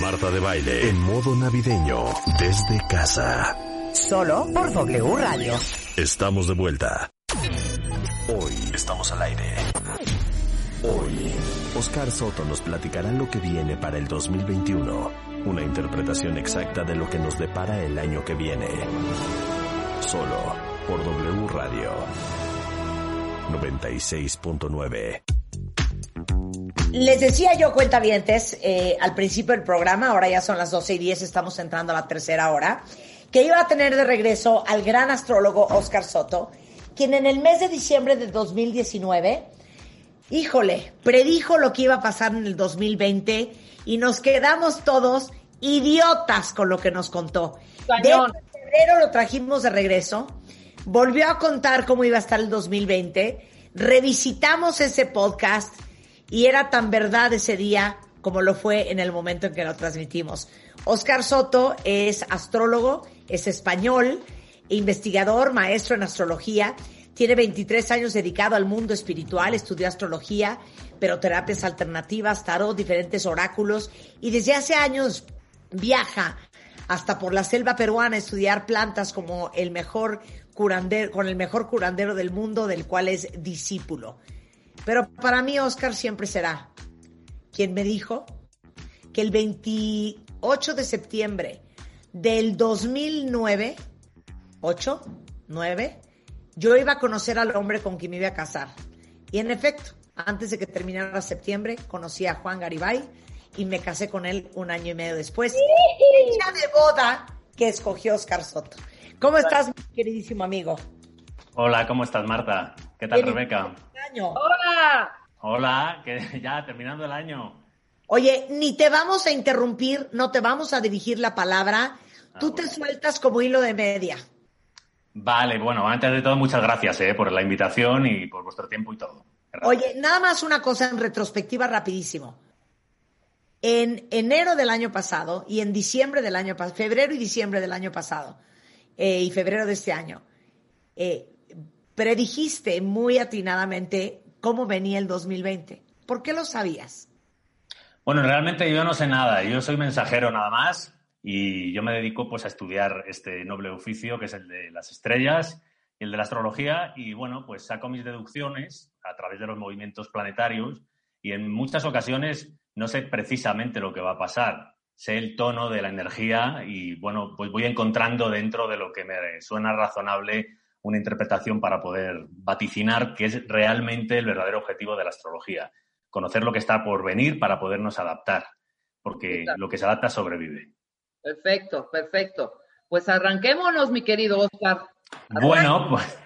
Marta de baile en modo navideño desde casa. Solo por W Radio. Estamos de vuelta. Hoy estamos al aire. Hoy, Oscar Soto nos platicará lo que viene para el 2021. Una interpretación exacta de lo que nos depara el año que viene. Solo por W Radio 96.9. Les decía yo, cuentavientes, eh, al principio del programa, ahora ya son las 12 y 10, estamos entrando a la tercera hora, que iba a tener de regreso al gran astrólogo Oscar Soto, quien en el mes de diciembre de 2019, híjole, predijo lo que iba a pasar en el 2020 y nos quedamos todos idiotas con lo que nos contó. De hecho, en febrero lo trajimos de regreso, volvió a contar cómo iba a estar el 2020, revisitamos ese podcast y era tan verdad ese día como lo fue en el momento en que lo transmitimos. Oscar Soto es astrólogo, es español, investigador, maestro en astrología, tiene 23 años dedicado al mundo espiritual, estudió astrología, pero terapias alternativas, tarot, diferentes oráculos y desde hace años viaja hasta por la selva peruana a estudiar plantas como el mejor curandero, con el mejor curandero del mundo, del cual es discípulo. Pero para mí Oscar siempre será quien me dijo que el 28 de septiembre del 2009, 8, 9, yo iba a conocer al hombre con quien me iba a casar. Y en efecto, antes de que terminara septiembre, conocí a Juan Garibay y me casé con él un año y medio después. Fecha de boda que escogió Oscar Soto. ¿Cómo estás, mi queridísimo amigo? Hola, ¿cómo estás, Marta? ¿Qué tal, Bien, Rebeca? Año. Hola. Hola, que ya terminando el año. Oye, ni te vamos a interrumpir, no te vamos a dirigir la palabra. Tú te sueltas como hilo de media. Vale, bueno, antes de todo, muchas gracias eh, por la invitación y por vuestro tiempo y todo. Oye, nada más una cosa en retrospectiva rapidísimo. En enero del año pasado y en diciembre del año pasado, febrero y diciembre del año pasado eh, y febrero de este año, eh, predijiste muy atinadamente cómo venía el 2020. ¿Por qué lo sabías? Bueno, realmente yo no sé nada, yo soy mensajero nada más y yo me dedico pues a estudiar este noble oficio que es el de las estrellas y el de la astrología y bueno, pues saco mis deducciones a través de los movimientos planetarios y en muchas ocasiones no sé precisamente lo que va a pasar, sé el tono de la energía y bueno, pues voy encontrando dentro de lo que me suena razonable una interpretación para poder vaticinar qué es realmente el verdadero objetivo de la astrología, conocer lo que está por venir para podernos adaptar, porque Exacto. lo que se adapta sobrevive. Perfecto, perfecto. Pues arranquémonos, mi querido Oscar. Bueno, pues,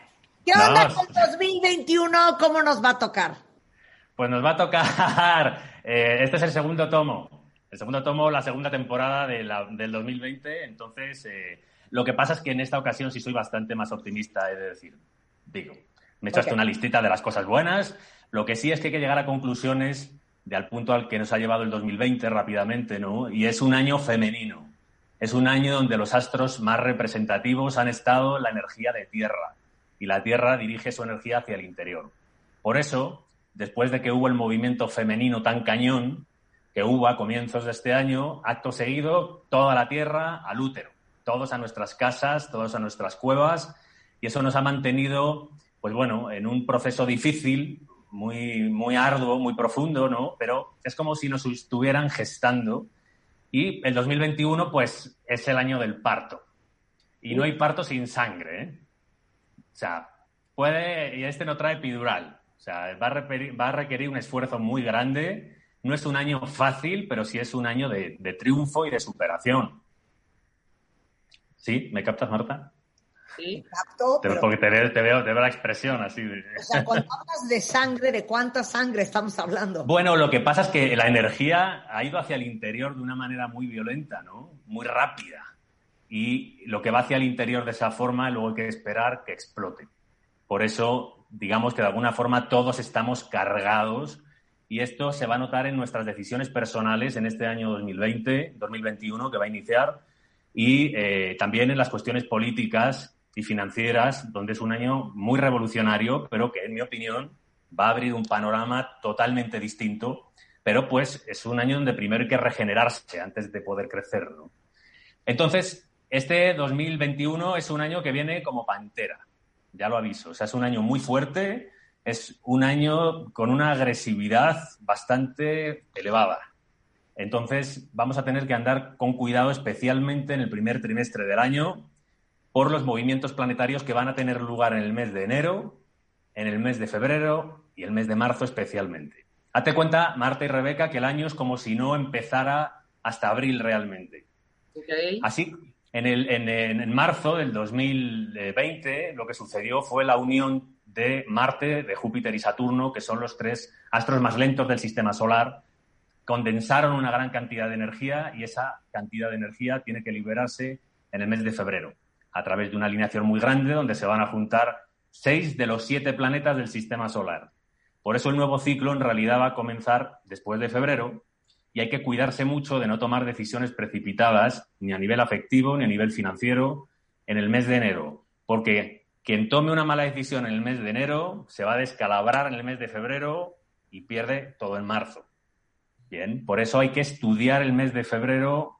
¿Qué onda No. con 2021? ¿Cómo nos va a tocar? pues nos va a tocar, eh, este es el segundo tomo, el segundo tomo, la segunda temporada de la- del 2020, entonces eh, lo que pasa es que en esta ocasión sí soy bastante más optimista, he de decir, digo, me he hecho hasta una listita de las cosas buenas, lo que sí es que hay que llegar a conclusiones de al punto al que nos ha llevado el 2020 rápidamente, ¿no? Y es un año femenino, es un año donde los astros más representativos han estado la energía de Tierra. Y la Tierra dirige su energía hacia el interior. Por eso, después de que hubo el movimiento femenino tan cañón que hubo a comienzos de este año, acto seguido, toda la Tierra al útero, todos a nuestras casas, todos a nuestras cuevas, y eso nos ha mantenido, pues bueno, en un proceso difícil, muy, muy arduo, muy profundo, ¿no? Pero es como si nos estuvieran gestando. Y el 2021, pues, es el año del parto. Y no hay parto sin sangre, ¿eh? O sea, puede, y este no trae epidural. O sea, va a, requerir, un esfuerzo muy grande. No es un año fácil, pero sí es un año de triunfo y de superación. ¿Sí? ¿Me captas, Marta? Sí. Capto, Te- pero, porque te veo, te, veo, te veo la expresión así. de- o sea, cuando hablas de sangre, ¿de cuánta sangre estamos hablando? Bueno, lo que pasa es que la energía ha ido hacia el interior de una manera muy violenta, ¿no? Muy rápida. y lo que va hacia el interior de esa forma luego hay que esperar que explote. Por eso, digamos que de alguna forma todos estamos cargados y esto se va a notar en nuestras decisiones personales en este año 2020, 2021 que va a iniciar y eh, también en las cuestiones políticas y financieras, donde es un año muy revolucionario, pero que en mi opinión va a abrir un panorama totalmente distinto, pero pues es un año donde primero hay que regenerarse antes de poder crecer. ¿no? Entonces, este 2021 es un año que viene como pantera, ya lo aviso. O sea, es un año muy fuerte, es un año con una agresividad bastante elevada. Entonces, vamos a tener que andar con cuidado, especialmente en el primer trimestre del año, por los movimientos planetarios que van a tener lugar en el mes de enero, en el mes de febrero y el mes de marzo especialmente. Hazte cuenta, Marta y Rebeca, que el año es como si no empezara hasta abril realmente. Así, en, el, en, marzo del 2020 lo que sucedió fue la unión de Marte, de Júpiter y Saturno, que son los tres astros más lentos del sistema solar, condensaron una gran cantidad de energía y esa cantidad de energía tiene que liberarse en el mes de febrero, a través de una alineación muy grande donde se van a juntar seis de los siete planetas del sistema solar. Por eso el nuevo ciclo en realidad va a comenzar después de febrero y hay que cuidarse mucho de no tomar decisiones precipitadas, ni a nivel afectivo, ni a nivel financiero, en el mes de enero. Porque quien tome una mala decisión en el mes de enero se va a descalabrar en el mes de febrero y pierde todo en marzo. Bien, por eso hay que estudiar el mes de febrero,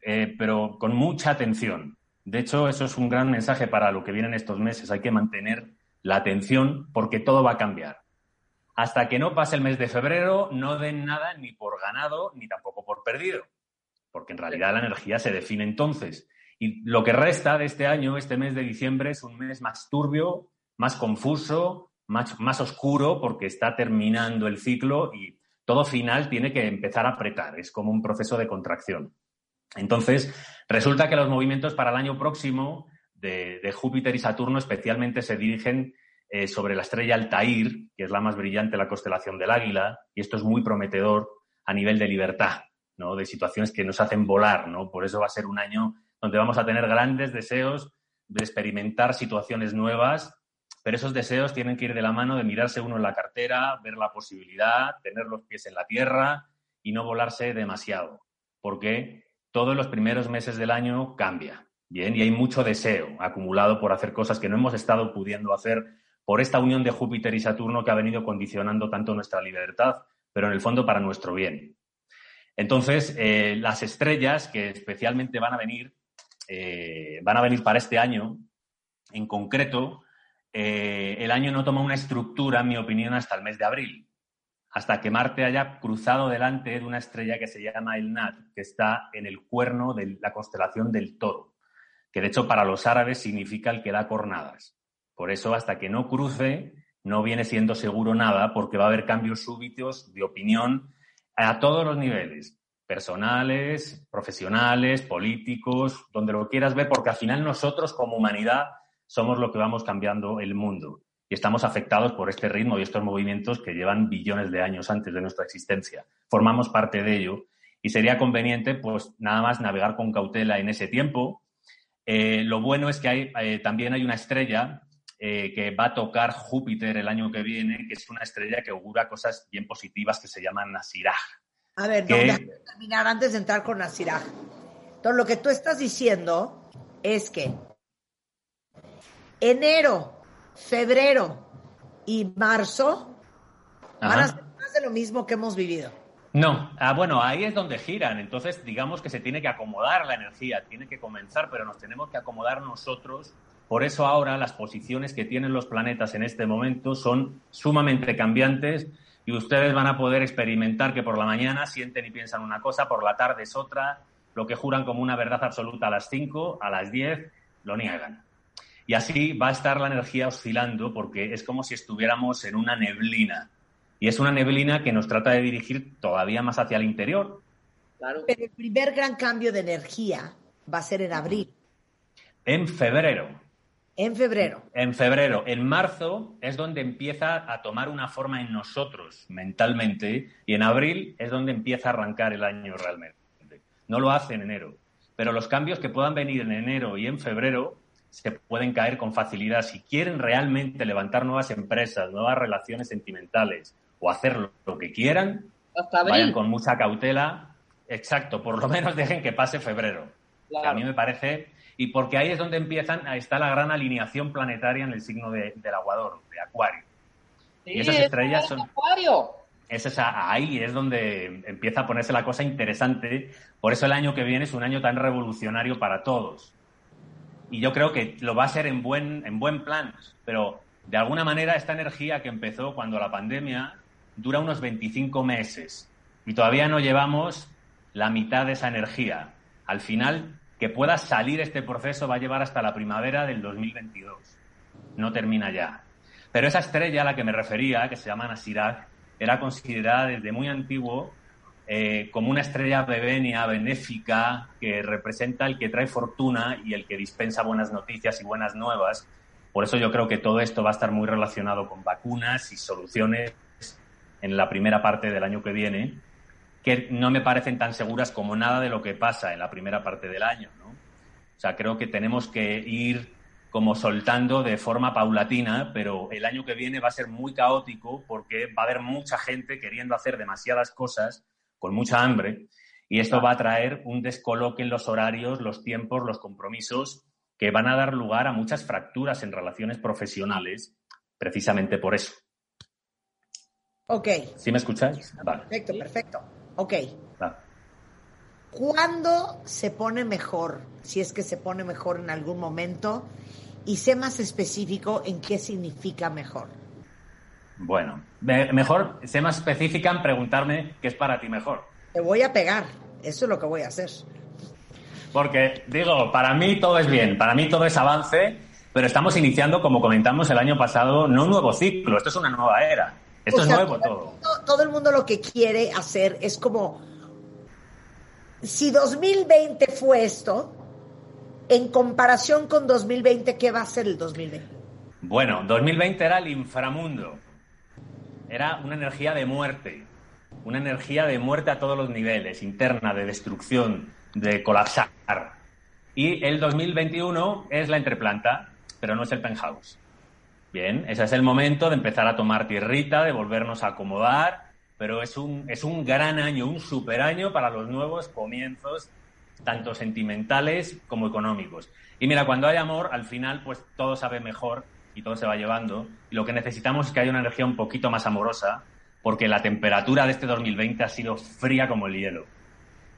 eh, pero con mucha atención. De hecho, eso es un gran mensaje para lo que vienen estos meses. Hay que mantener la atención porque todo va a cambiar hasta que no pase el mes de febrero, no den nada ni por ganado ni tampoco por perdido, porque en realidad la energía se define entonces. Y lo que resta de este año, este mes de diciembre, es un mes más turbio, más confuso, más, más oscuro, porque está terminando el ciclo y todo final tiene que empezar a apretar. Es como un proceso de contracción. Entonces, resulta que los movimientos para el año próximo de, de Júpiter y Saturno especialmente se dirigen eh, sobre la estrella Altair, que es la más brillante la constelación del águila, y esto es muy prometedor a nivel de libertad, ¿no? de situaciones que nos hacen volar. ¿no? Por eso va a ser un año donde vamos a tener grandes deseos de experimentar situaciones nuevas, pero esos deseos tienen que ir de la mano de mirarse uno en la cartera, ver la posibilidad, tener los pies en la tierra y no volarse demasiado, porque todos los primeros meses del año cambia. Bien, y hay mucho deseo acumulado por hacer cosas que no hemos estado pudiendo hacer por esta unión de Júpiter y Saturno que ha venido condicionando tanto nuestra libertad, pero en el fondo para nuestro bien. Entonces, eh, las estrellas que especialmente van a venir, eh, van a venir para este año, en concreto, eh, el año no toma una estructura, en mi opinión, hasta el mes de abril, hasta que Marte haya cruzado delante de una estrella que se llama el Nat, que está en el cuerno de la constelación del Toro, que de hecho para los árabes significa el que da cornadas. Por eso, hasta que no cruce, no viene siendo seguro nada, porque va a haber cambios súbitos de opinión a todos los niveles, personales, profesionales, políticos, donde lo quieras ver, porque al final nosotros como humanidad somos lo que vamos cambiando el mundo y estamos afectados por este ritmo y estos movimientos que llevan billones de años antes de nuestra existencia. Formamos parte de ello y sería conveniente, pues, nada más navegar con cautela en ese tiempo. Eh, lo bueno es que hay, eh, también hay una estrella eh, que va a tocar Júpiter el año que viene, que es una estrella que augura cosas bien positivas que se llaman Nasiraj. A ver, que... terminar antes de entrar con Nasiraj. Entonces, lo que tú estás diciendo es que enero, febrero y marzo van a ser más de lo mismo que hemos vivido. No, ah, bueno, ahí es donde giran. Entonces, digamos que se tiene que acomodar la energía, tiene que comenzar, pero nos tenemos que acomodar nosotros por eso ahora las posiciones que tienen los planetas en este momento son sumamente cambiantes y ustedes van a poder experimentar que por la mañana sienten y piensan una cosa, por la tarde es otra, lo que juran como una verdad absoluta a las 5, a las 10, lo niegan. Y así va a estar la energía oscilando porque es como si estuviéramos en una neblina. Y es una neblina que nos trata de dirigir todavía más hacia el interior. Claro. Pero el primer gran cambio de energía va a ser en abril. En febrero. En febrero. En febrero. En marzo es donde empieza a tomar una forma en nosotros mentalmente y en abril es donde empieza a arrancar el año realmente. No lo hace en enero. pero los cambios que puedan venir en enero y en febrero se pueden caer con facilidad. Si quieren realmente levantar nuevas empresas, nuevas relaciones sentimentales o hacer lo que quieran, vayan con mucha cautela. Exacto, por lo menos dejen que pase febrero. a mí me parece. Y porque ahí es donde empiezan, ahí está la gran alineación planetaria en el signo de, del Aguador, de Acuario. y esas estrellas son. Acuario. Es ahí es donde empieza a ponerse la cosa interesante. Por eso el año que viene es un año tan revolucionario para todos. Y yo creo que lo va a ser en buen, en buen plan. Pero de alguna manera esta energía que empezó cuando la pandemia dura unos 25 meses y todavía no llevamos la mitad de esa energía. Al final, que pueda salir este proceso va a llevar hasta la primavera del 2022. No termina ya. Pero esa estrella a la que me refería, que se llama Nasirak, era considerada desde muy antiguo eh, como una estrella bebenia, benéfica, que representa el que trae fortuna y el que dispensa buenas noticias y buenas nuevas. Por eso yo creo que todo esto va a estar muy relacionado con vacunas y soluciones en la primera parte del año que viene, que no me parecen tan seguras como nada de lo que pasa en la primera parte del año. ¿no? O sea, creo que tenemos que ir como soltando de forma paulatina, pero el año que viene va a ser muy caótico porque va a haber mucha gente queriendo hacer demasiadas cosas con mucha hambre y esto va a traer un descoloque en los horarios, los tiempos, los compromisos que van a dar lugar a muchas fracturas en relaciones profesionales precisamente por eso. Ok. ¿Sí me escucháis? Perfecto, perfecto. Ok. ¿Cuándo se pone mejor? Si es que se pone mejor en algún momento. Y sé más específico en qué significa mejor. Bueno, mejor, sé más específica en preguntarme qué es para ti mejor. Te voy a pegar. Eso es lo que voy a hacer. Porque, digo, para mí todo es bien, para mí todo es avance, pero estamos iniciando, como comentamos el año pasado, no un nuevo ciclo, esto es una nueva era. Esto es nuevo todo. Todo el mundo lo que quiere hacer es como, si 2020 fue esto, en comparación con 2020, ¿qué va a ser el 2020? Bueno, 2020 era el inframundo. Era una energía de muerte. Una energía de muerte a todos los niveles, interna, de destrucción, de colapsar. Y el 2021 es la entreplanta, pero no es el penthouse. Bien, ese es el momento de empezar a tomar tierrita, de volvernos a acomodar, pero es un, es un gran año, un super año para los nuevos comienzos, tanto sentimentales como económicos. Y mira, cuando hay amor, al final, pues todo sabe mejor y todo se va llevando. Lo que necesitamos es que haya una energía un poquito más amorosa, porque la temperatura de este 2020 ha sido fría como el hielo.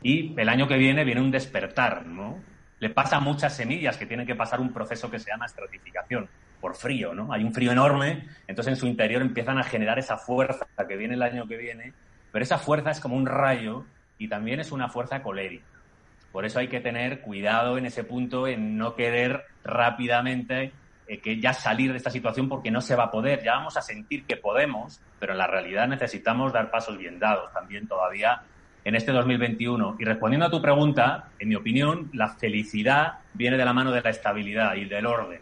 Y el año que viene viene un despertar, ¿no? Le pasa a muchas semillas que tienen que pasar un proceso que se llama estratificación por frío, ¿no? Hay un frío enorme, entonces en su interior empiezan a generar esa fuerza que viene el año que viene, pero esa fuerza es como un rayo y también es una fuerza colérica. Por eso hay que tener cuidado en ese punto, en no querer rápidamente eh, que ya salir de esta situación porque no se va a poder. Ya vamos a sentir que podemos, pero en la realidad necesitamos dar pasos bien dados también todavía en este 2021. Y respondiendo a tu pregunta, en mi opinión, la felicidad viene de la mano de la estabilidad y del orden.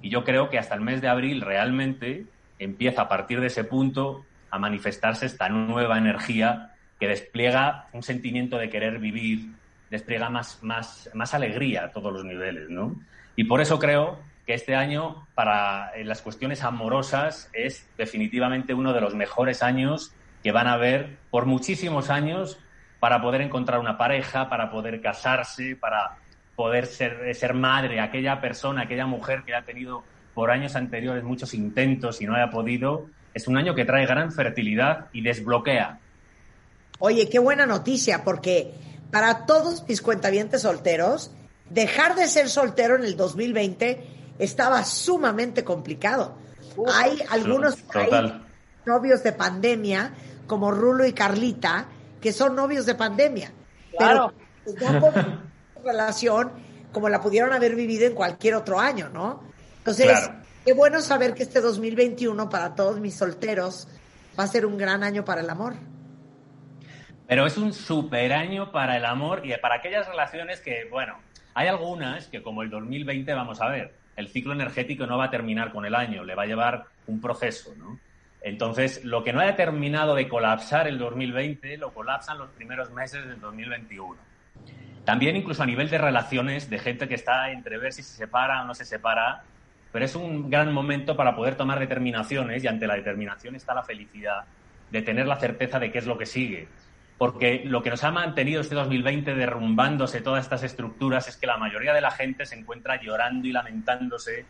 Y yo creo que hasta el mes de abril realmente empieza a partir de ese punto a manifestarse esta nueva energía que despliega un sentimiento de querer vivir, despliega más, más, más alegría a todos los niveles, ¿no? Y por eso creo que este año para las cuestiones amorosas es definitivamente uno de los mejores años que van a haber por muchísimos años para poder encontrar una pareja, para poder casarse, para poder ser, ser madre, aquella persona, aquella mujer que ha tenido por años anteriores muchos intentos y no haya podido, es un año que trae gran fertilidad y desbloquea. Oye, qué buena noticia, porque para todos mis cuentavientes solteros, dejar de ser soltero en el 2020 estaba sumamente complicado. hay algunos novios de pandemia, como Rulo y Carlita, que son novios de pandemia. Pero relación como la pudieron haber vivido en cualquier otro año, ¿no? Entonces, qué bueno saber que este 2021 para todos mis solteros va a ser un gran año para el amor. Pero es un super año para el amor y para aquellas relaciones que, bueno, hay algunas que como el 2020 vamos a ver, el ciclo energético no va a terminar con el año, le va a llevar un proceso, ¿no? Entonces, lo que no haya terminado de colapsar el 2020, lo colapsan los primeros meses del 2021. También incluso a nivel de relaciones, de gente que está entre ver si se separa o no se separa, pero es un gran momento para poder tomar determinaciones y ante la determinación está la felicidad de tener la certeza de qué es lo que sigue. Porque lo que nos ha mantenido este 2020 derrumbándose todas estas estructuras es que la mayoría de la gente se encuentra llorando y lamentándose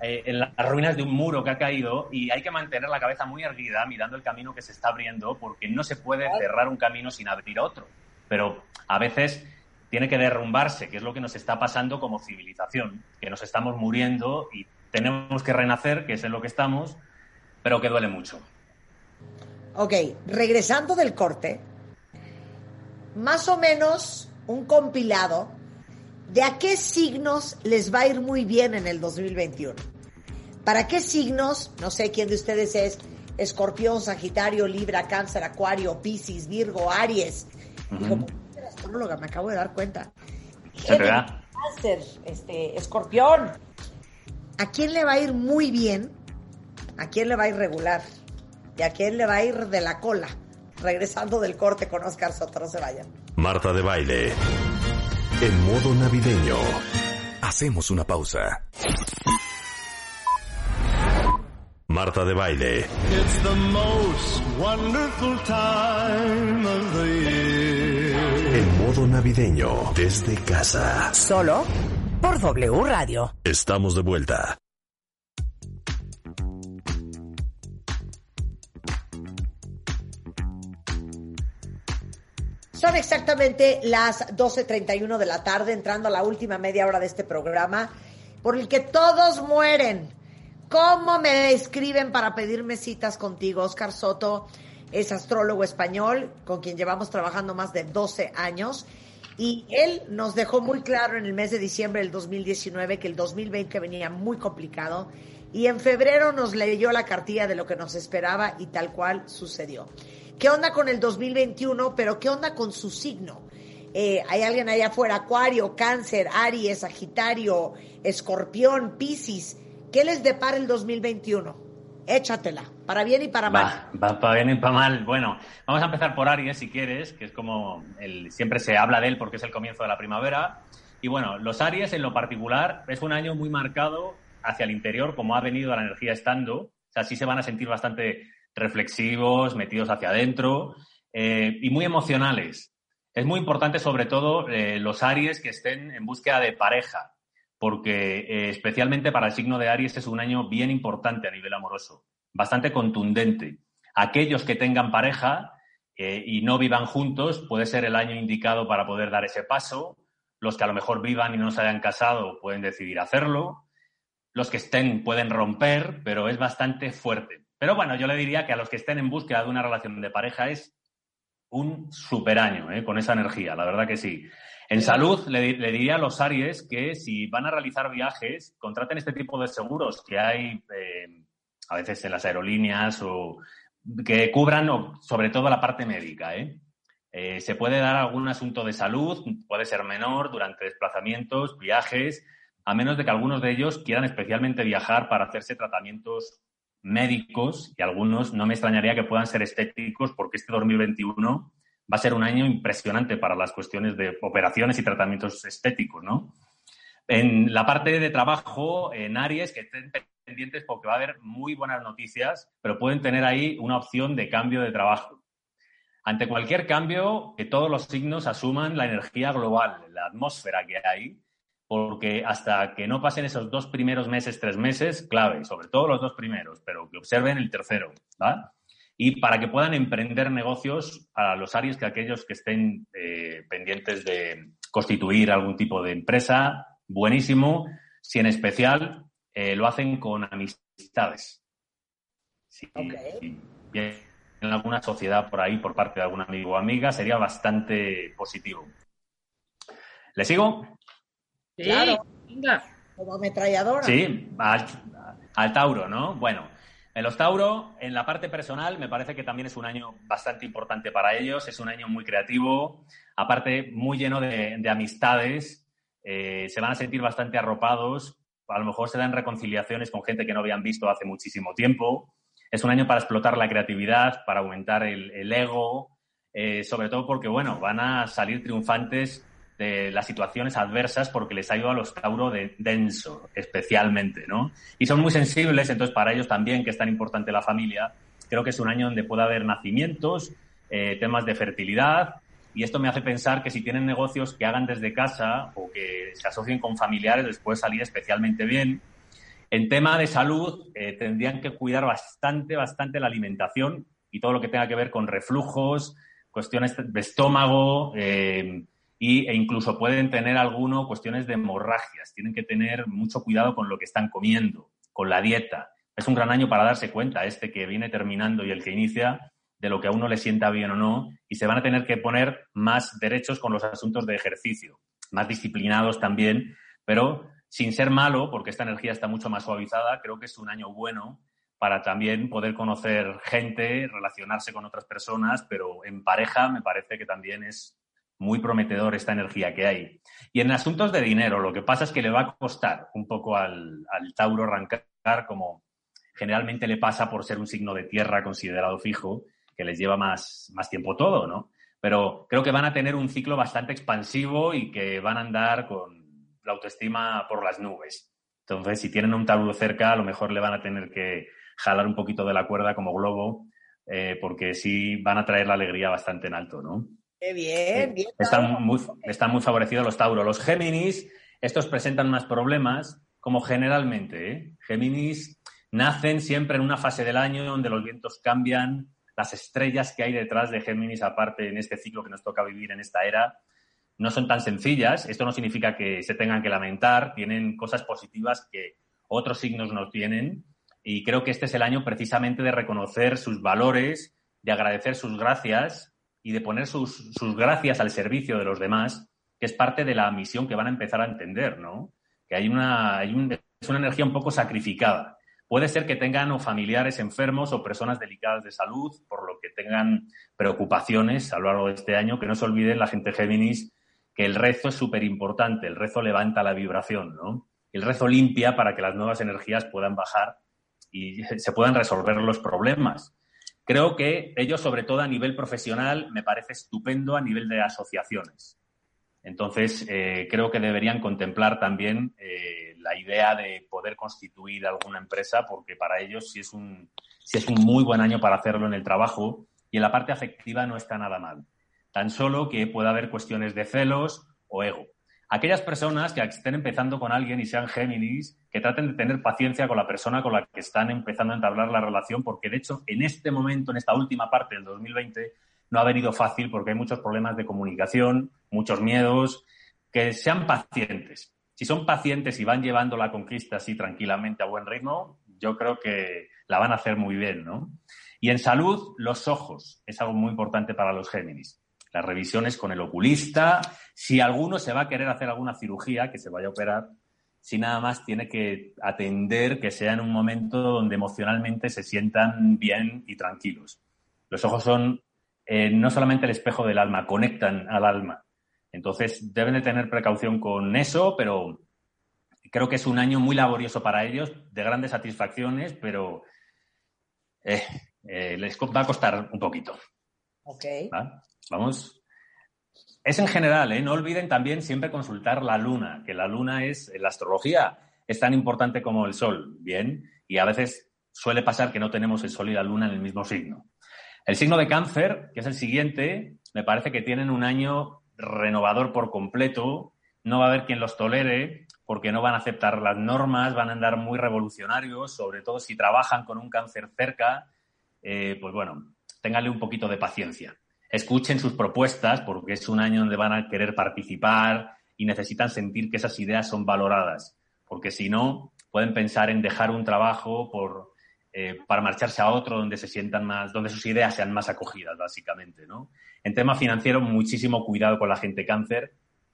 eh, en las ruinas de un muro que ha caído y hay que mantener la cabeza muy erguida mirando el camino que se está abriendo porque no se puede cerrar un camino sin abrir otro. Pero a veces tiene que derrumbarse, que es lo que nos está pasando como civilización, que nos estamos muriendo y tenemos que renacer, que es en lo que estamos, pero que duele mucho. Ok, regresando del corte, más o menos un compilado de a qué signos les va a ir muy bien en el 2021. ¿Para qué signos? No sé quién de ustedes es Escorpión, Sagitario, Libra, Cáncer, Acuario, Piscis, Virgo, Aries. Como astróloga, me acabo de dar cuenta. Cáncer, este, Escorpión. ¿A quién le va a ir muy bien? ¿A quién le va a ir regular? ¿Y a quién le va a ir de la cola? Regresando del corte con Oscar Soto, no se vayan. Marta de baile. En modo navideño. Hacemos una pausa. Marta de baile. It's the most wonderful time of the year. En modo navideño. Desde casa. Solo por W Radio. Estamos de vuelta. Son exactamente las 12.31 de la tarde, entrando a la última media hora de este programa, por el que todos mueren. ¿Cómo me escriben para pedirme citas contigo? Oscar Soto es astrólogo español, con quien llevamos trabajando más de 12 años. Y él nos dejó muy claro en el mes de diciembre del 2019 que el 2020 venía muy complicado. Y en febrero nos leyó la cartilla de lo que nos esperaba y tal cual sucedió. ¿Qué onda con el 2021? Pero ¿qué onda con su signo? Eh, hay alguien allá afuera, Acuario, Cáncer, Aries, Sagitario, Escorpión, Piscis. ¿Qué les depara el 2021? Échatela, para bien y para mal. Va, va para bien y para mal. Bueno, vamos a empezar por Aries, si quieres, que es como el, siempre se habla de él porque es el comienzo de la primavera. Y bueno, los Aries en lo particular es un año muy marcado hacia el interior, como ha venido la energía estando. O sea, sí se van a sentir bastante reflexivos, metidos hacia adentro eh, y muy emocionales. Es muy importante, sobre todo, eh, los Aries que estén en búsqueda de pareja, porque eh, especialmente para el signo de Aries es un año bien importante a nivel amoroso, bastante contundente. Aquellos que tengan pareja y no vivan juntos, puede ser el año indicado para poder dar ese paso. Los que a lo mejor vivan y no se hayan casado pueden decidir hacerlo. Los que estén pueden romper, pero es bastante fuerte. Pero bueno, yo le diría que a los que estén en búsqueda de una relación de pareja es un super año, ¿eh? con esa energía, la verdad que sí. En salud, le, le, diría a los Aries que si van a realizar viajes, contraten este tipo de seguros que hay eh, a veces en las aerolíneas o que cubran o, sobre todo la parte médica. ¿eh? Eh, se puede dar algún asunto de salud, puede ser menor durante desplazamientos, viajes, a menos de que algunos de ellos quieran especialmente viajar para hacerse tratamientos médicos y algunos no me extrañaría que puedan ser estéticos porque este 2021 va a ser un año impresionante para las cuestiones de operaciones y tratamientos estéticos, ¿no? En la parte de trabajo, en Aries, que estén pendientes porque va a haber muy buenas noticias, pero pueden tener ahí una opción de cambio de trabajo. Ante cualquier cambio, que todos los signos asuman la energía global, la atmósfera que hay, porque hasta que no pasen esos dos primeros meses, tres meses, clave, sobre todo los dos primeros, pero que observen el tercero, ¿va? Y para que puedan emprender negocios a los Aries, que aquellos que estén eh, pendientes de constituir algún tipo de empresa, buenísimo. Si en especial eh, lo hacen con amistades. Si Ok. viene alguna sociedad por ahí por parte de algún amigo o amiga, sería bastante positivo. ¿Le sigo? Sí, Claro. venga. Como ametralladora. Sí, al, al Tauro, ¿no? Bueno, en los Tauro, en la parte personal, me parece que también es un año bastante importante para ellos. Es un año muy creativo, aparte muy lleno de, de amistades. Eh, se van a sentir bastante arropados. A lo mejor se dan reconciliaciones con gente que no habían visto hace muchísimo tiempo. Es un año para explotar la creatividad, para aumentar el, el ego, eh, sobre todo porque, bueno, van a salir triunfantes de las situaciones adversas porque les ha ido a los Tauro de denso, especialmente, ¿no? Y son muy sensibles, entonces para ellos también, que es tan importante la familia, creo que es un año donde puede haber nacimientos, eh, temas de fertilidad, y esto me hace pensar que si tienen negocios que hagan desde casa o que se asocien con familiares, les puede salir especialmente bien. En tema de salud, eh, tendrían que cuidar bastante, bastante la alimentación y todo lo que tenga que ver con reflujos, cuestiones de estómago, eh, y, e incluso pueden tener alguno cuestiones de hemorragias. Tienen que tener mucho cuidado con lo que están comiendo, con la dieta. Es un gran año para darse cuenta, este que viene terminando y el que inicia, de lo que a uno le sienta bien o no, y se van a tener que poner más derechos con los asuntos de ejercicio, más disciplinados también, pero sin ser malo, porque esta energía está mucho más suavizada, creo que es un año bueno para también poder conocer gente, relacionarse con otras personas, pero en pareja me parece que también es muy prometedor esta energía que hay. Y en asuntos de dinero, lo que pasa es que le va a costar un poco al, al Tauro arrancar, como generalmente le pasa por ser un signo de tierra considerado fijo, que les lleva más, más tiempo todo, ¿no? Pero creo que van a tener un ciclo bastante expansivo y que van a andar con la autoestima por las nubes. Entonces, si tienen un Tauro cerca, a lo mejor le van a tener que jalar un poquito de la cuerda como globo, eh, porque sí van a traer la alegría bastante en alto, ¿no? Qué bien, bien. Están muy, están muy favorecidos los Tauro. Los Géminis, estos presentan más problemas, como generalmente. ¿eh? Géminis nacen siempre en una fase del año donde los vientos cambian, las estrellas que hay detrás de Géminis, aparte en este ciclo que nos toca vivir en esta era, no son tan sencillas. Esto no significa que se tengan que lamentar, tienen cosas positivas que otros signos no tienen. Y creo que este es el año precisamente de reconocer sus valores, de agradecer sus gracias y de poner sus, sus gracias al servicio de los demás, que es parte de la misión que van a empezar a entender, ¿no? Que hay una, hay un- es una energía un poco sacrificada. Puede ser que tengan o familiares enfermos o personas delicadas de salud, por lo que tengan preocupaciones a lo largo de este año. Que no se olviden la gente Géminis que el rezo es súper importante. El rezo levanta la vibración, ¿no? El rezo limpia para que las nuevas energías puedan bajar y se puedan resolver los problemas. Creo que ello, sobre todo a nivel profesional, me parece estupendo a nivel de asociaciones. Entonces, eh, creo que deberían contemplar también eh, la idea de poder constituir alguna empresa, porque para ellos sí es, un, sí es un muy buen año para hacerlo en el trabajo y en la parte afectiva no está nada mal. Tan solo que pueda haber cuestiones de celos o ego. Aquellas personas que estén empezando con alguien y sean Géminis, que traten de tener paciencia con la persona con la que están empezando a entablar la relación, porque de hecho en este momento, en esta última parte del 2020, no ha venido fácil porque hay muchos problemas de comunicación, muchos miedos, que sean pacientes. Si son pacientes y van llevando la conquista así tranquilamente a buen ritmo, yo creo que la van a hacer muy bien, ¿no? Y en salud, los ojos es algo muy importante para los Géminis. Las revisiones con el oculista, si alguno se va a querer hacer alguna cirugía, que se vaya a operar, si nada más tiene que atender que sea en un momento donde emocionalmente se sientan bien y tranquilos. Los ojos son eh, no solamente el espejo del alma, conectan al alma. Entonces deben de tener precaución con eso, pero creo que es un año muy laborioso para ellos, de grandes satisfacciones, pero eh, eh, les va a costar un poquito. Ok. ¿va? Vamos. Es en general, ¿eh? no olviden también siempre consultar la luna, que la luna es, la astrología, es tan importante como el sol, ¿bien? Y a veces suele pasar que no tenemos el sol y la luna en el mismo signo. El signo de cáncer, que es el siguiente, me parece que tienen un año renovador por completo, no va a haber quien los tolere, porque no van a aceptar las normas, van a andar muy revolucionarios, sobre todo si trabajan con un cáncer cerca, eh, pues bueno, ténganle un poquito de paciencia. Escuchen sus propuestas, porque es un año donde van a querer participar y necesitan sentir que esas ideas son valoradas, porque si no, pueden pensar en dejar un trabajo por, eh, para marcharse a otro donde se sientan más, donde sus ideas sean más acogidas, básicamente, ¿no? En tema financiero, muchísimo cuidado con la gente cáncer,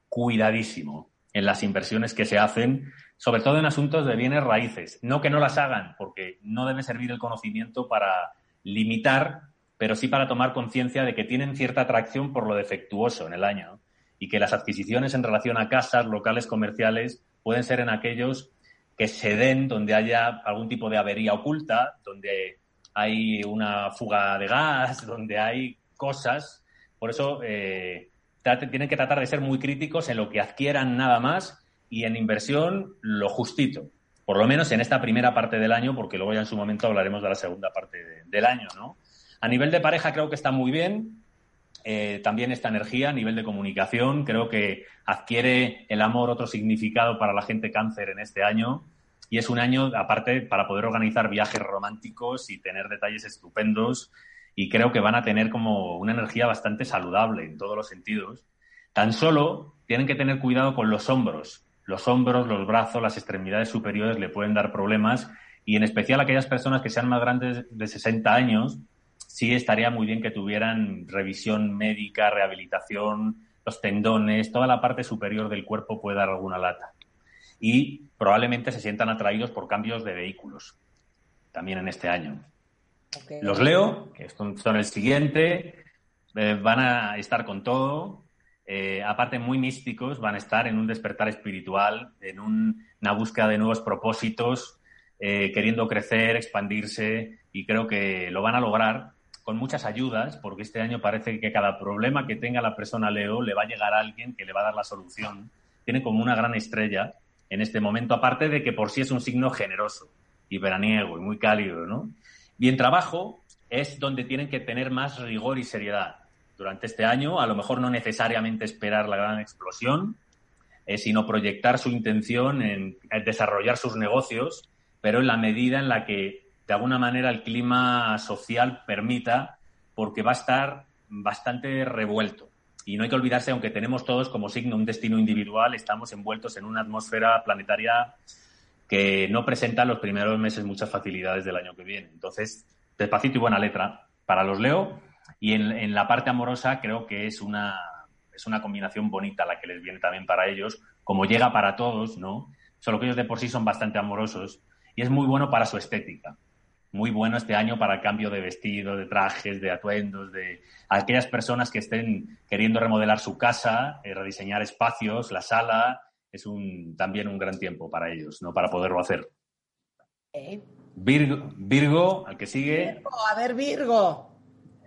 cuidadísimo en las inversiones que se hacen, sobre todo en asuntos de bienes raíces. No que no las hagan, porque no debe servir el conocimiento para limitar, pero sí para tomar conciencia de que tienen cierta atracción por lo defectuoso en el año y que las adquisiciones en relación a casas, locales comerciales, pueden ser en aquellos que se den donde haya algún tipo de avería oculta, donde hay una fuga de gas, donde hay cosas. Por eso, eh, tienen que tratar de ser muy críticos en lo que adquieran nada más y en inversión lo justito. Por lo menos en esta primera parte del año, porque luego ya en su momento hablaremos de la segunda parte de- del año, ¿no? A nivel de pareja creo que está muy bien. Eh, también esta energía a nivel de comunicación. Creo que adquiere el amor otro significado para la gente cáncer en este año. Y es un año, aparte, para poder organizar viajes románticos y tener detalles estupendos. Y creo que van a tener como una energía bastante saludable en todos los sentidos. Tan solo tienen que tener cuidado con los hombros. Los hombros, los brazos, las extremidades superiores le pueden dar problemas. Y en especial aquellas personas que sean más grandes de 60 años, sí estaría muy bien que tuvieran revisión médica, rehabilitación, los tendones, toda la parte superior del cuerpo puede dar alguna lata. Y probablemente se sientan atraídos por cambios de vehículos, también en este año. Los leo, que son, son el siguiente, eh, van a estar con todo, eh, aparte muy místicos, van a estar en un despertar espiritual, en un- una búsqueda de nuevos propósitos, eh, queriendo crecer, expandirse, y creo que lo van a lograr con muchas ayudas, porque este año parece que cada problema que tenga la persona Leo le va a llegar a alguien que le va a dar la solución. Tiene como una gran estrella en este momento, aparte de que por sí es un signo generoso y veraniego y muy cálido, ¿no? Y en trabajo es donde tienen que tener más rigor y seriedad. Durante este año, a lo mejor no necesariamente esperar la gran explosión, eh, sino proyectar su intención en, en desarrollar sus negocios, pero en la medida en la que de alguna manera el clima social permita, porque va a estar bastante revuelto. Y no hay que olvidarse, aunque tenemos todos como signo un destino individual, estamos envueltos en una atmósfera planetaria que no presenta en los primeros meses muchas facilidades del año que viene. Entonces, despacito y buena letra para los Leo. Y en, en la parte amorosa creo que es una, es una combinación bonita la que les viene también para ellos, como llega para todos, ¿no? Solo que ellos de por sí son bastante amorosos y es muy bueno para su estética. Muy bueno este año para el cambio de vestido, de trajes, de atuendos, de aquellas personas que estén queriendo remodelar su casa, eh, rediseñar espacios, la sala. Es un, también un gran tiempo para ellos, ¿no? Para poderlo hacer. Virgo, Virgo al que sigue. Virgo, a ver, Virgo.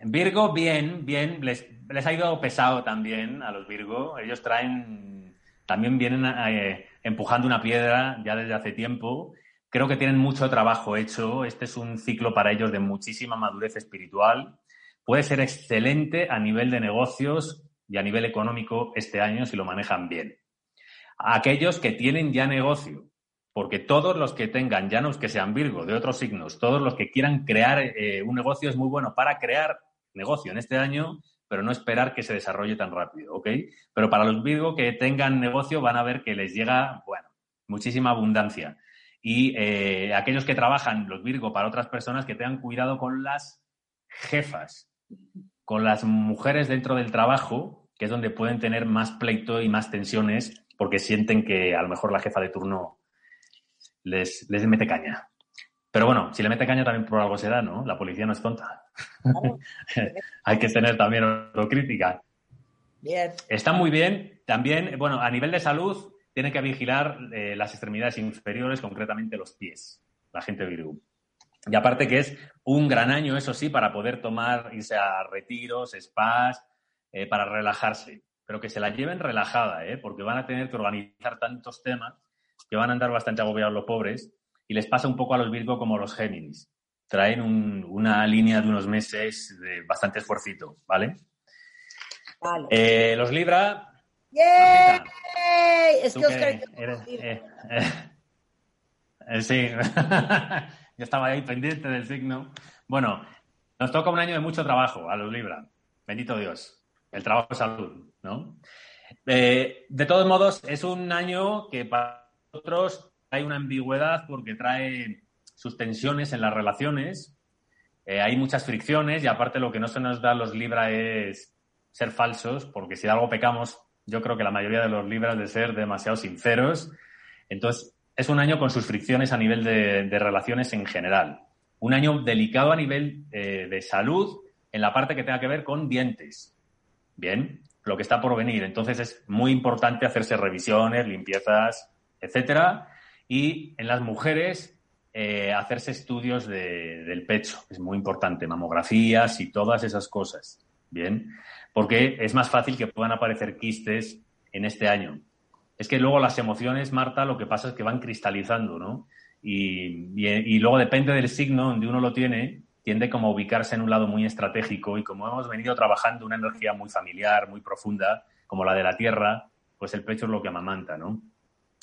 Virgo, bien, bien. Les, les ha ido pesado también a los Virgo. Ellos traen, también vienen eh, empujando una piedra ya desde hace tiempo. Creo que tienen mucho trabajo hecho. Este es un ciclo para ellos de muchísima madurez espiritual. Puede ser excelente a nivel de negocios y a nivel económico este año si lo manejan bien. Aquellos que tienen ya negocio, porque todos los que tengan, ya no los que sean Virgo, de otros signos, todos los que quieran crear eh, un negocio es muy bueno para crear negocio en este año, pero no esperar que se desarrolle tan rápido, ¿ok? Pero para los Virgo que tengan negocio van a ver que les llega, bueno, muchísima abundancia. Y eh, aquellos que trabajan, los Virgo, para otras personas, que tengan cuidado con las jefas, con las mujeres dentro del trabajo, que es donde pueden tener más pleito y más tensiones, porque sienten que a lo mejor la jefa de turno les, les mete caña. Pero bueno, si le mete caña también por algo se da, ¿no? La policía no es tonta. Hay que tener también autocrítica. Bien. Está muy bien. También, bueno, a nivel de salud, tiene que vigilar eh, las extremidades inferiores, concretamente los pies, la gente Virgo. Y aparte que es un gran año, eso sí, para poder tomar, irse a retiros, spas, eh, para relajarse. Pero que se la lleven relajada, ¿eh? porque van a tener que organizar tantos temas que van a andar bastante agobiados los pobres. Y les pasa un poco a los Virgo como a los Géminis. Traen un- una línea de unos meses de bastante esfuercito, ¿vale? Vale. Eh, los Libra, ¡Yay! Es que que Oscar yo eres- eh, eh, sí, yo estaba ahí pendiente del signo. Bueno, nos toca un año de mucho trabajo a los Libra. Bendito Dios. El trabajo es salud, ¿no? Eh, de todos modos, es un año que para nosotros hay una ambigüedad porque trae sus tensiones en las relaciones. Hay muchas fricciones y aparte lo que no se nos da a los Libra es ser falsos, porque si de algo pecamos, yo creo que la mayoría de los Libras de ser demasiado sinceros. Entonces, es un año con sus fricciones a nivel de, relaciones en general. Un año delicado a nivel eh, de salud en la parte que tenga que ver con dientes. Bien, lo que está por venir. Entonces es muy importante hacerse revisiones, limpiezas, etcétera. Y en las mujeres, eh, hacerse estudios de- del pecho. Es muy importante, mamografías y todas esas cosas. Bien, porque es más fácil que puedan aparecer quistes en este año. Es que luego las emociones, Marta, lo que pasa es que van cristalizando, ¿no? Y, y- y luego depende del signo donde uno lo tiene, tiende como a ubicarse en un lado muy estratégico y como hemos venido trabajando una energía muy familiar, muy profunda, como la de la Tierra, pues el pecho es lo que amamanta, ¿no?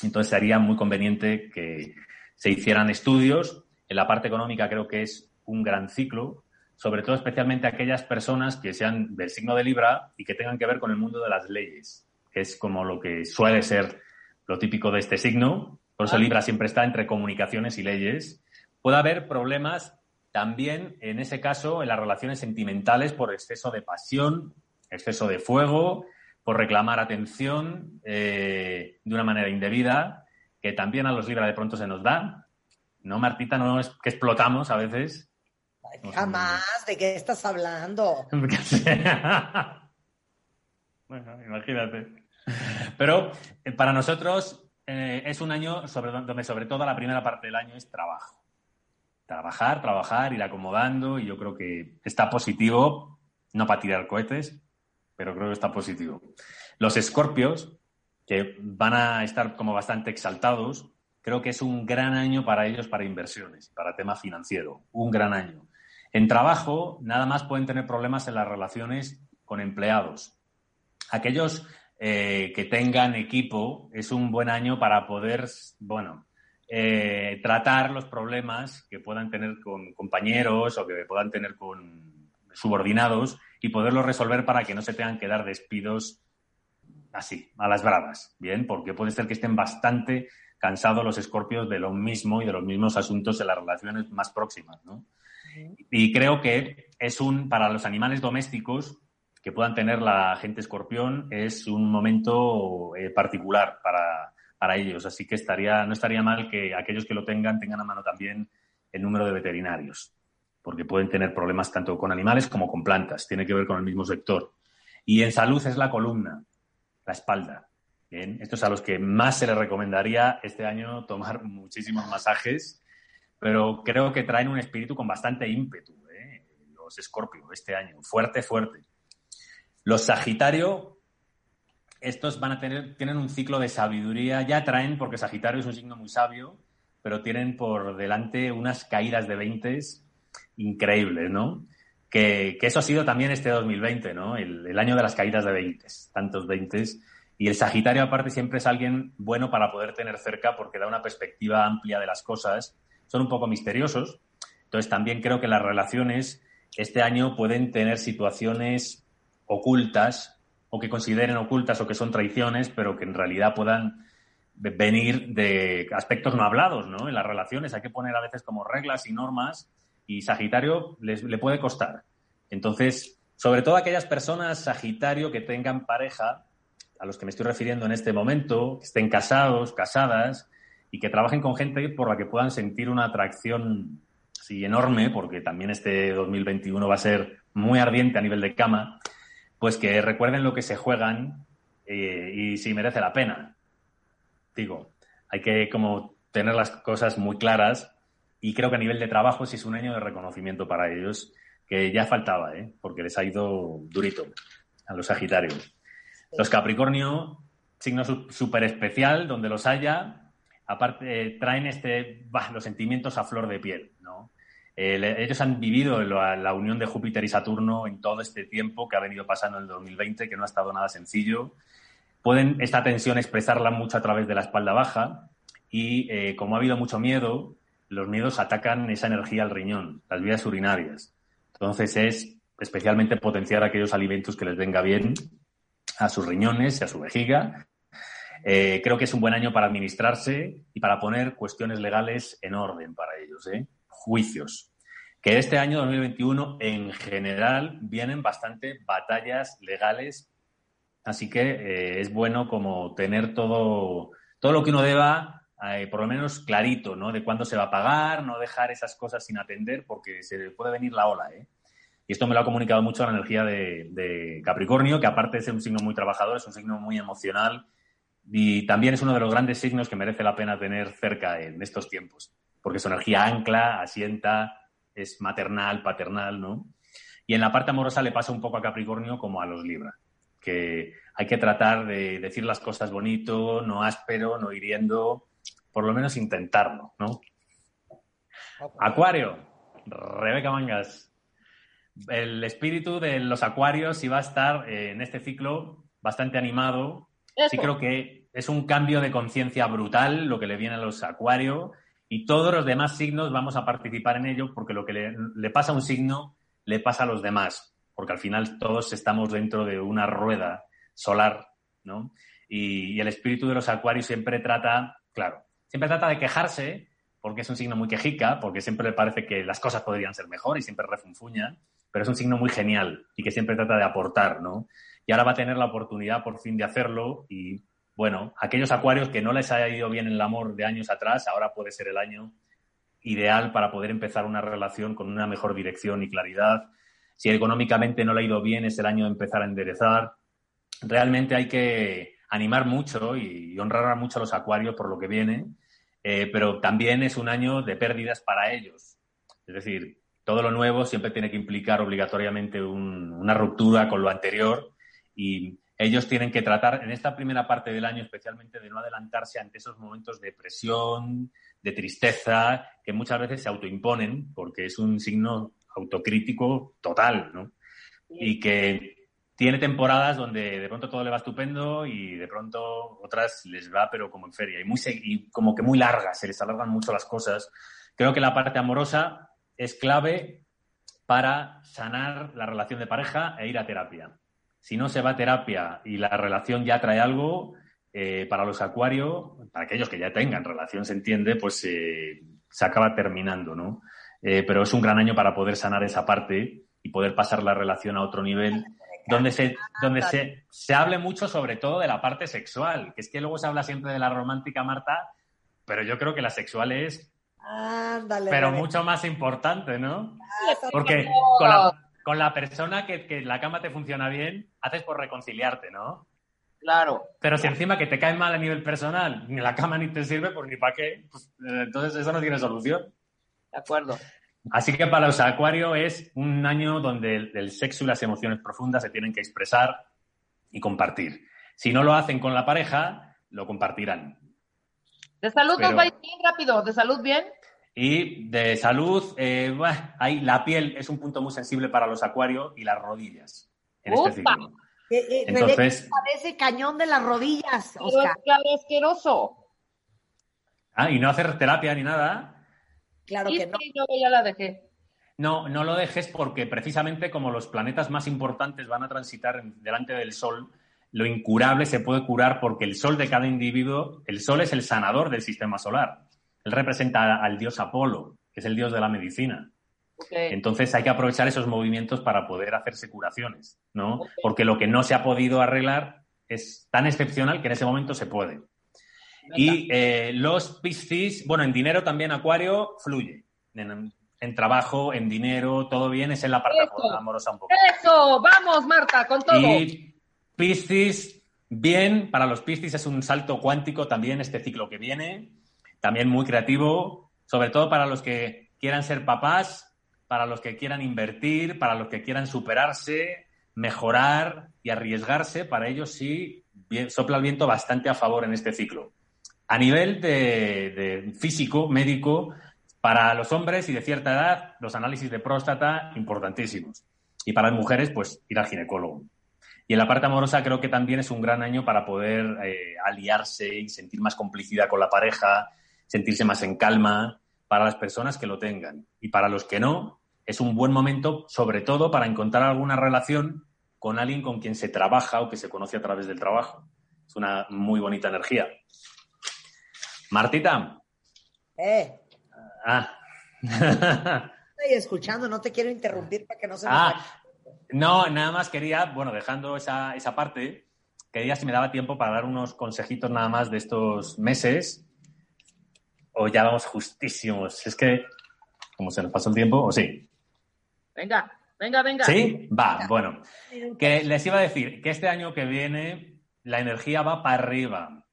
Entonces sería muy conveniente que se hicieran estudios. En la parte económica creo que es un gran ciclo, sobre todo especialmente aquellas personas que sean del signo de Libra y que tengan que ver con el mundo de las leyes, que es como lo que suele ser lo típico de este signo. Por eso Libra siempre está entre comunicaciones y leyes. Puede haber problemas también, en ese caso, en las relaciones sentimentales por exceso de pasión, exceso de fuego, por reclamar atención eh, de una manera indebida, que también a los Libra de pronto se nos da. ¿No, Martita? No es que explotamos a veces. Jamás, ¿de qué estás hablando? bueno, imagínate. Pero eh, para nosotros eh, es un año sobre, donde sobre todo la primera parte del año es trabajo. Trabajar, trabajar, ir acomodando y yo creo que está positivo, no para tirar cohetes, pero creo que está positivo. Los escorpios, que van a estar como bastante exaltados, creo que es un gran año para ellos para inversiones, para tema financiero, un gran año. En trabajo, nada más pueden tener problemas en las relaciones con empleados. Aquellos eh, que tengan equipo, es un buen año para poder, bueno, eh, tratar los problemas que puedan tener con compañeros o que puedan tener con subordinados y poderlos resolver para que no se tengan que dar despidos así, a las bravas, ¿bien? Porque puede ser que estén bastante cansados los escorpios de lo mismo y de los mismos asuntos en las relaciones más próximas, ¿no? Y creo que es un, para los animales domésticos que puedan tener la gente escorpión, es un momento eh, particular para, para ellos. Así que estaría, no estaría mal que aquellos que lo tengan tengan a mano también el número de veterinarios, porque pueden tener problemas tanto con animales como con plantas. Tiene que ver con el mismo sector. Y en salud es la columna, la espalda. Estos a los que más se les recomendaría este año tomar muchísimos masajes, pero creo que traen un espíritu con bastante ímpetu, ¿eh? los Escorpio este año, fuerte, fuerte. Los Sagitario, estos van a tener, tienen un ciclo de sabiduría, ya traen, porque Sagitario es un signo muy sabio, pero tienen por delante unas caídas de veintes increíbles, ¿no? Que, que, eso ha sido también este 2020, ¿no? El, el año de las caídas de veintes, tantos veintes. Y el Sagitario, aparte, siempre es alguien bueno para poder tener cerca porque da una perspectiva amplia de las cosas. Son un poco misteriosos. Entonces, también creo que las relaciones este año pueden tener situaciones ocultas o que consideren ocultas o que son traiciones, pero que en realidad puedan venir de aspectos no hablados, ¿no? En las relaciones hay que poner a veces como reglas y normas y Sagitario les, le puede costar. Entonces, sobre todo aquellas personas Sagitario que tengan pareja, a los que me estoy refiriendo en este momento, que estén casados, casadas y que trabajen con gente por la que puedan sentir una atracción sí, enorme, porque también este 2021 va a ser muy ardiente a nivel de cama, pues que recuerden lo que se juegan eh, y si merece la pena. Digo, hay que como tener las cosas muy claras y creo que a nivel de trabajo sí es un año de reconocimiento para ellos que ya faltaba, ¿eh? porque les ha ido durito a los Sagitarios. Los Capricornio, signo súper especial, donde los haya, aparte eh, traen este, bah, los sentimientos a flor de piel, ¿no? Eh, ellos han vivido la, la, unión de Júpiter y Saturno en todo este tiempo que ha venido pasando en el 2020, que no ha estado nada sencillo. Pueden esta tensión expresarla mucho a través de la espalda baja y eh, como ha habido mucho miedo, los miedos atacan esa energía al riñón, las vías urinarias. Entonces es especialmente potenciar aquellos alimentos que les venga bien a sus riñones y a su vejiga. Eh, creo que es un buen año para administrarse y para poner cuestiones legales en orden para ellos, ¿eh? juicios. Que este año 2021 en general vienen bastante batallas legales, así que eh, es bueno como tener todo, todo lo que uno deba, eh, por lo menos clarito, ¿no? De cuándo se va a pagar, no dejar esas cosas sin atender porque se puede venir la ola, ¿eh? Y esto me lo ha comunicado mucho la energía de, de, Capricornio, que aparte de ser un signo muy trabajador, es un signo muy emocional y también es uno de los grandes signos que merece la pena tener cerca en estos tiempos, porque su energía ancla, asienta, es maternal, paternal, ¿no? Y en la parte amorosa le pasa un poco a Capricornio como a los Libra, que hay que tratar de decir las cosas bonito, no áspero, no hiriendo, por lo menos intentarlo, ¿no? Acuario, Rebeca Mangas. El espíritu de los acuarios iba a estar eh, en este ciclo bastante animado. Sí creo que es un cambio de conciencia brutal lo que le viene a los acuarios y todos los demás signos vamos a participar en ello porque lo que le, pasa a un signo le pasa a los demás, porque al final todos estamos dentro de una rueda solar, ¿no? Y, y el espíritu de los acuarios siempre trata, claro, siempre trata de quejarse, porque es un signo muy quejica, porque siempre le parece que las cosas podrían ser mejor y siempre refunfuña, pero es un signo muy genial y que siempre trata de aportar, ¿no? Y ahora va a tener la oportunidad por fin de hacerlo y, bueno, aquellos acuarios que no les haya ido bien en el amor de años atrás, ahora puede ser el año ideal para poder empezar una relación con una mejor dirección y claridad. Si económicamente no le ha ido bien, es el año de empezar a enderezar. Realmente hay que animar mucho y honrar mucho a los acuarios por lo que viene, eh, pero también es un año de pérdidas para ellos. Es decir, todo lo nuevo siempre tiene que implicar obligatoriamente un- una ruptura con lo anterior y ellos tienen que tratar en esta primera parte del año especialmente de no adelantarse ante esos momentos de presión, de tristeza, que muchas veces se autoimponen porque es un signo autocrítico total, ¿no? Y que tiene temporadas donde de pronto todo le va estupendo y de pronto otras les va pero como en feria y, muy, y como que muy largas, se les alargan mucho las cosas. Creo que la parte amorosa es clave para sanar la relación de pareja e ir a terapia. Si no se va a terapia y la relación ya trae algo, eh, para los acuarios, para aquellos que ya tengan relación, se entiende, pues eh, se acaba terminando, ¿no? Eh, pero es un gran año para poder sanar esa parte y poder pasar la relación a otro nivel, donde se, donde se, se hable mucho sobre todo de la parte sexual, que es que luego se habla siempre de la romántica, Marta, pero yo creo que la sexual es, Ándale. pero Rebeca. mucho más importante, ¿no? Ah, Porque con la, con la persona que, que la cama te funciona bien, haces por reconciliarte, ¿no? Claro. Pero si encima que te cae mal a nivel personal, ni la cama ni te sirve, pues ni para qué. Pues, eh, entonces eso no tiene solución. De acuerdo. Así que para los acuarios es un año donde el, el sexo y las emociones profundas se tienen que expresar y compartir. Si no lo hacen con la pareja, lo compartirán. De salud Pero- nos va a ir bien rápido. De salud bien. Y de salud, eh, ahí la piel es un punto muy sensible para los acuarios y las rodillas en este Upa. ciclo. Eh, eh, Entonces- parece cañón de las rodillas, Pero Oscar. es claro, asqueroso. Ah, y no hacer terapia ni nada. Claro Y que no. luego ya la dejé. No, no lo dejes porque precisamente como los planetas más importantes van a transitar delante del Sol, lo incurable se puede curar porque el Sol de cada individuo, el Sol es el sanador del sistema solar. Él representa al dios Apolo, que es el dios de la medicina. Entonces hay que aprovechar esos movimientos para poder hacerse curaciones, ¿no? Porque lo que no se ha podido arreglar es tan excepcional que en ese momento se puede. Y eh, los Piscis, bueno, en dinero también Acuario fluye. En, en trabajo, en dinero, todo bien, es en la parte Eso. amorosa un poco. Eso, vamos, Marta, con todo. Y Piscis, bien, para los Piscis es un salto cuántico también este ciclo que viene, también muy creativo, sobre todo para los que quieran ser papás, para los que quieran invertir, para los que quieran superarse, mejorar y arriesgarse, para ellos sí bien- sopla el viento bastante a favor en este ciclo. A nivel de, físico, médico, para los hombres y de cierta edad, los análisis de próstata importantísimos. Y para las mujeres, pues ir al ginecólogo. Y en la parte amorosa creo que también es un gran año para poder eh, aliarse y sentir más complicidad con la pareja, sentirse más en calma, para las personas que lo tengan. Y para los que no, es un buen momento, sobre todo para encontrar alguna relación con alguien con quien se trabaja o que se conoce a través del trabajo. Es una muy bonita energía. Martita. Eh, Ah. estoy escuchando, no te quiero interrumpir para que no se nos Ah, no, nada más quería, bueno, dejando esa, esa parte, quería si me daba tiempo para dar unos consejitos nada más de estos meses. O ya vamos justísimos. Es que, como se nos pasó el tiempo, o sí. Venga, venga, venga. ¿Sí? Va, bueno. Que les iba a decir que este año que viene la energía va para arriba.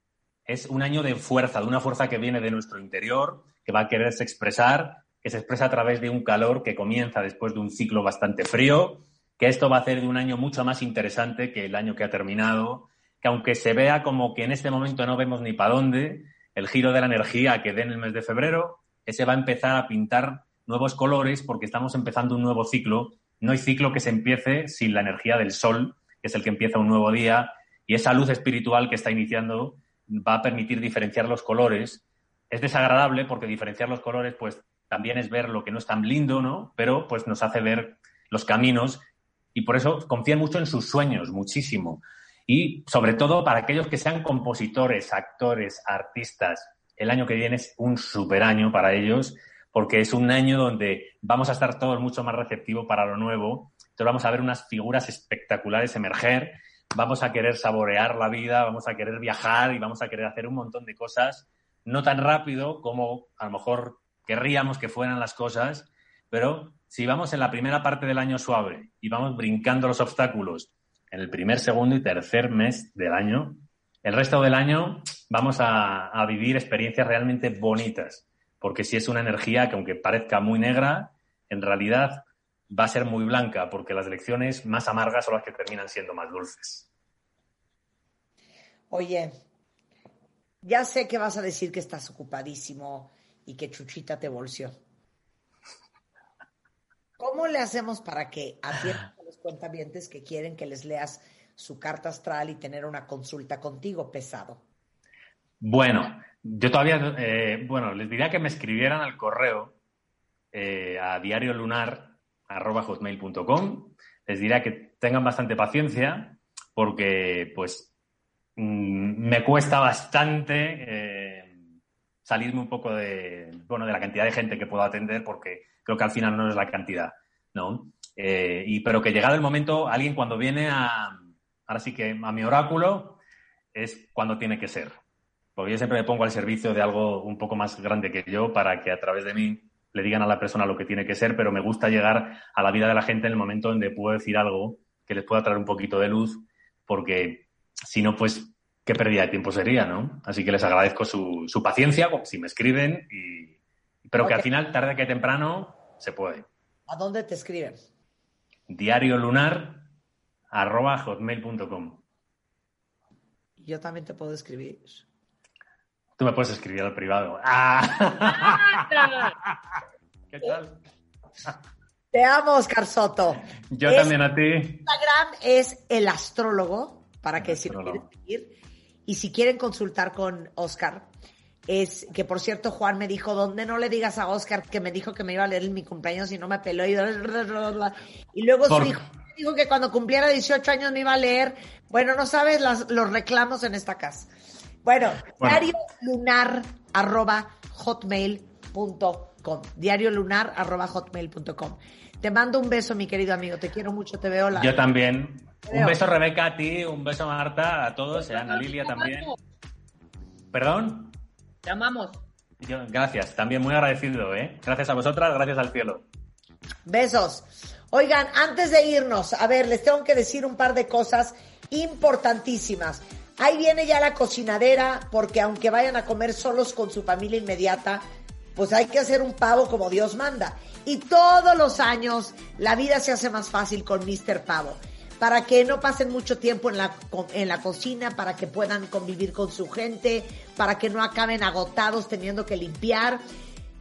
Es un año de fuerza, de una fuerza que viene de nuestro interior, que va a quererse expresar, que se expresa a través de un calor que comienza después de un ciclo bastante frío, que esto va a hacer de un año mucho más interesante que el año que ha terminado, que aunque se vea como que en este momento no vemos ni para dónde, el giro de la energía que dé en el mes de febrero, ese va a empezar a pintar nuevos colores porque estamos empezando un nuevo ciclo. No hay ciclo que se empiece sin la energía del sol, que es el que empieza un nuevo día, y esa luz espiritual que está iniciando va a permitir diferenciar los colores. Es desagradable porque diferenciar los colores, pues también es ver lo que no es tan lindo, ¿no? Pero pues nos hace ver los caminos y por eso confían mucho en sus sueños, muchísimo. Y sobre todo para aquellos que sean compositores, actores, artistas, el año que viene es un super año para ellos porque es un año donde vamos a estar todos mucho más receptivos para lo nuevo. Entonces vamos a ver unas figuras espectaculares emerger, vamos a querer saborear la vida, vamos a querer viajar y vamos a querer hacer un montón de cosas, no tan rápido como a lo mejor querríamos que fueran las cosas, pero si vamos en la primera parte del año suave y vamos brincando los obstáculos en el primer, segundo y tercer mes del año, el resto del año vamos a, a vivir experiencias realmente bonitas, porque si es una energía que aunque parezca muy negra, en realidad va a ser muy blanca, porque las lecciones más amargas son las que terminan siendo más dulces. Oye, ya sé que vas a decir que estás ocupadísimo y que Chuchita te bolseó. ¿Cómo le hacemos para que atiendan a los cuentavientes que quieren que les leas su carta astral y tener una consulta contigo pesado? Bueno, yo todavía, eh, bueno, les diría que me escribieran al correo eh, a diariolunar.hotmail.com. Les diría que tengan bastante paciencia porque, pues, mm, me cuesta bastante eh, salirme un poco de, bueno, de la cantidad de gente que puedo atender porque creo que al final no es la cantidad, ¿no? Eh, y, pero que llegado el momento, alguien cuando viene a, ahora sí que a mi oráculo, es cuando tiene que ser. Porque yo siempre me pongo al servicio de algo un poco más grande que yo para que a través de mí le digan a la persona lo que tiene que ser, pero me gusta llegar a la vida de la gente en el momento donde puedo decir algo que les pueda traer un poquito de luz, porque si no, pues qué pérdida de tiempo sería, ¿no? Así que les agradezco su, su paciencia, si me escriben, y, pero que al final, tarde que temprano, se puede. ¿A dónde te escriben? Diario lunar arroba hotmail.com. Yo también te puedo escribir. Tú me puedes escribir al privado. ¡Ah! ¿Qué tal? Te amo, Oscar Soto. Yo Es- también a ti. Instagram es el astrólogo, para que El si lo astrólogo. quieren seguir. Y si quieren consultar con Oscar, es que por cierto, Juan me dijo, ¿dónde no le digas a Oscar que me dijo que me iba a leer en mi cumpleaños y no me peló? Y, y luego Por- su hijo me dijo que cuando cumpliera 18 años me iba a leer. Bueno, no sabes las- los reclamos en esta casa. Bueno, Bueno. diario lunar arroba hotmail.com. Diario lunar arroba hotmail.com. Te mando un beso, mi querido amigo. Te quiero mucho, te veo la. Yo también. Un beso, Rebeca, a ti. Un beso, Marta, a todos. A Ana Lilia también. ¿Perdón? Te amamos. Yo- gracias. También muy agradecido, ¿eh? Gracias a vosotras, gracias al cielo. Besos. Oigan, antes de irnos, a ver, les tengo que decir un par de cosas importantísimas. Ahí viene ya la cocinadera, porque aunque vayan a comer solos con su familia inmediata, pues hay que hacer un pavo como Dios manda. Y todos los años la vida se hace más fácil con Mr. Pavo. Para que no pasen mucho tiempo en la, en la cocina, para que puedan convivir con su gente, para que no acaben agotados teniendo que limpiar.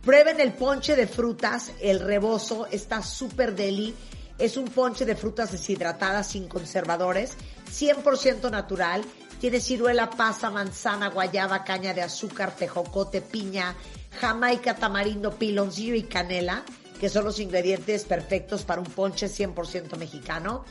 Prueben el ponche de frutas, el rebozo, está súper deli. Es un ponche de frutas deshidratadas sin conservadores, 100% natural. Tiene ciruela, pasa, manzana, guayaba, caña de azúcar, tejocote, piña, jamaica, tamarindo, piloncillo y canela, que son los ingredientes perfectos para un ponche 100% mexicano.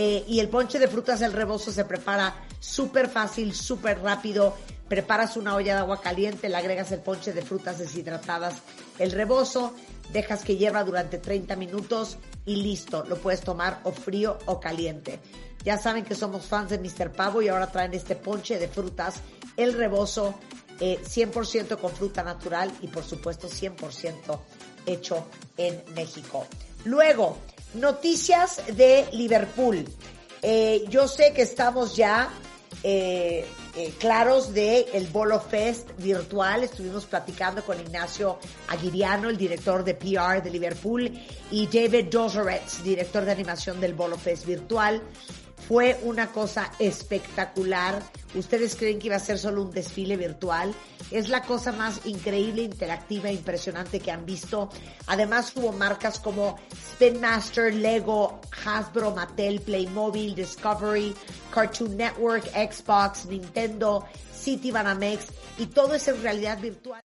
Eh, y el ponche de frutas del rebozo se prepara súper fácil, súper rápido. Preparas una olla de agua caliente, le agregas el ponche de frutas deshidratadas, el rebozo, dejas que hierva durante 30 minutos y listo. Lo puedes tomar o frío o caliente. Ya saben que somos fans de Mr. Pavo y ahora traen este ponche de frutas, el rebozo, eh, 100% con fruta natural y por supuesto 100% hecho en México. Luego, noticias de Liverpool. Eh, yo sé que estamos ya eh, eh, claros de el Bolo Fest virtual. Estuvimos platicando con Ignacio Aguiriano, el director de PR de Liverpool, y David Dozoretz, director de animación del Bolo Fest virtual. Fue una cosa espectacular. ¿Ustedes creen que iba a ser solo un desfile virtual? Es la cosa más increíble, interactiva impresionante que han visto. Además hubo marcas como Spin Master, Lego, Hasbro, Mattel, Playmobil, Discovery, Cartoon Network, Xbox, Nintendo, City Banamex y todo es en realidad virtual.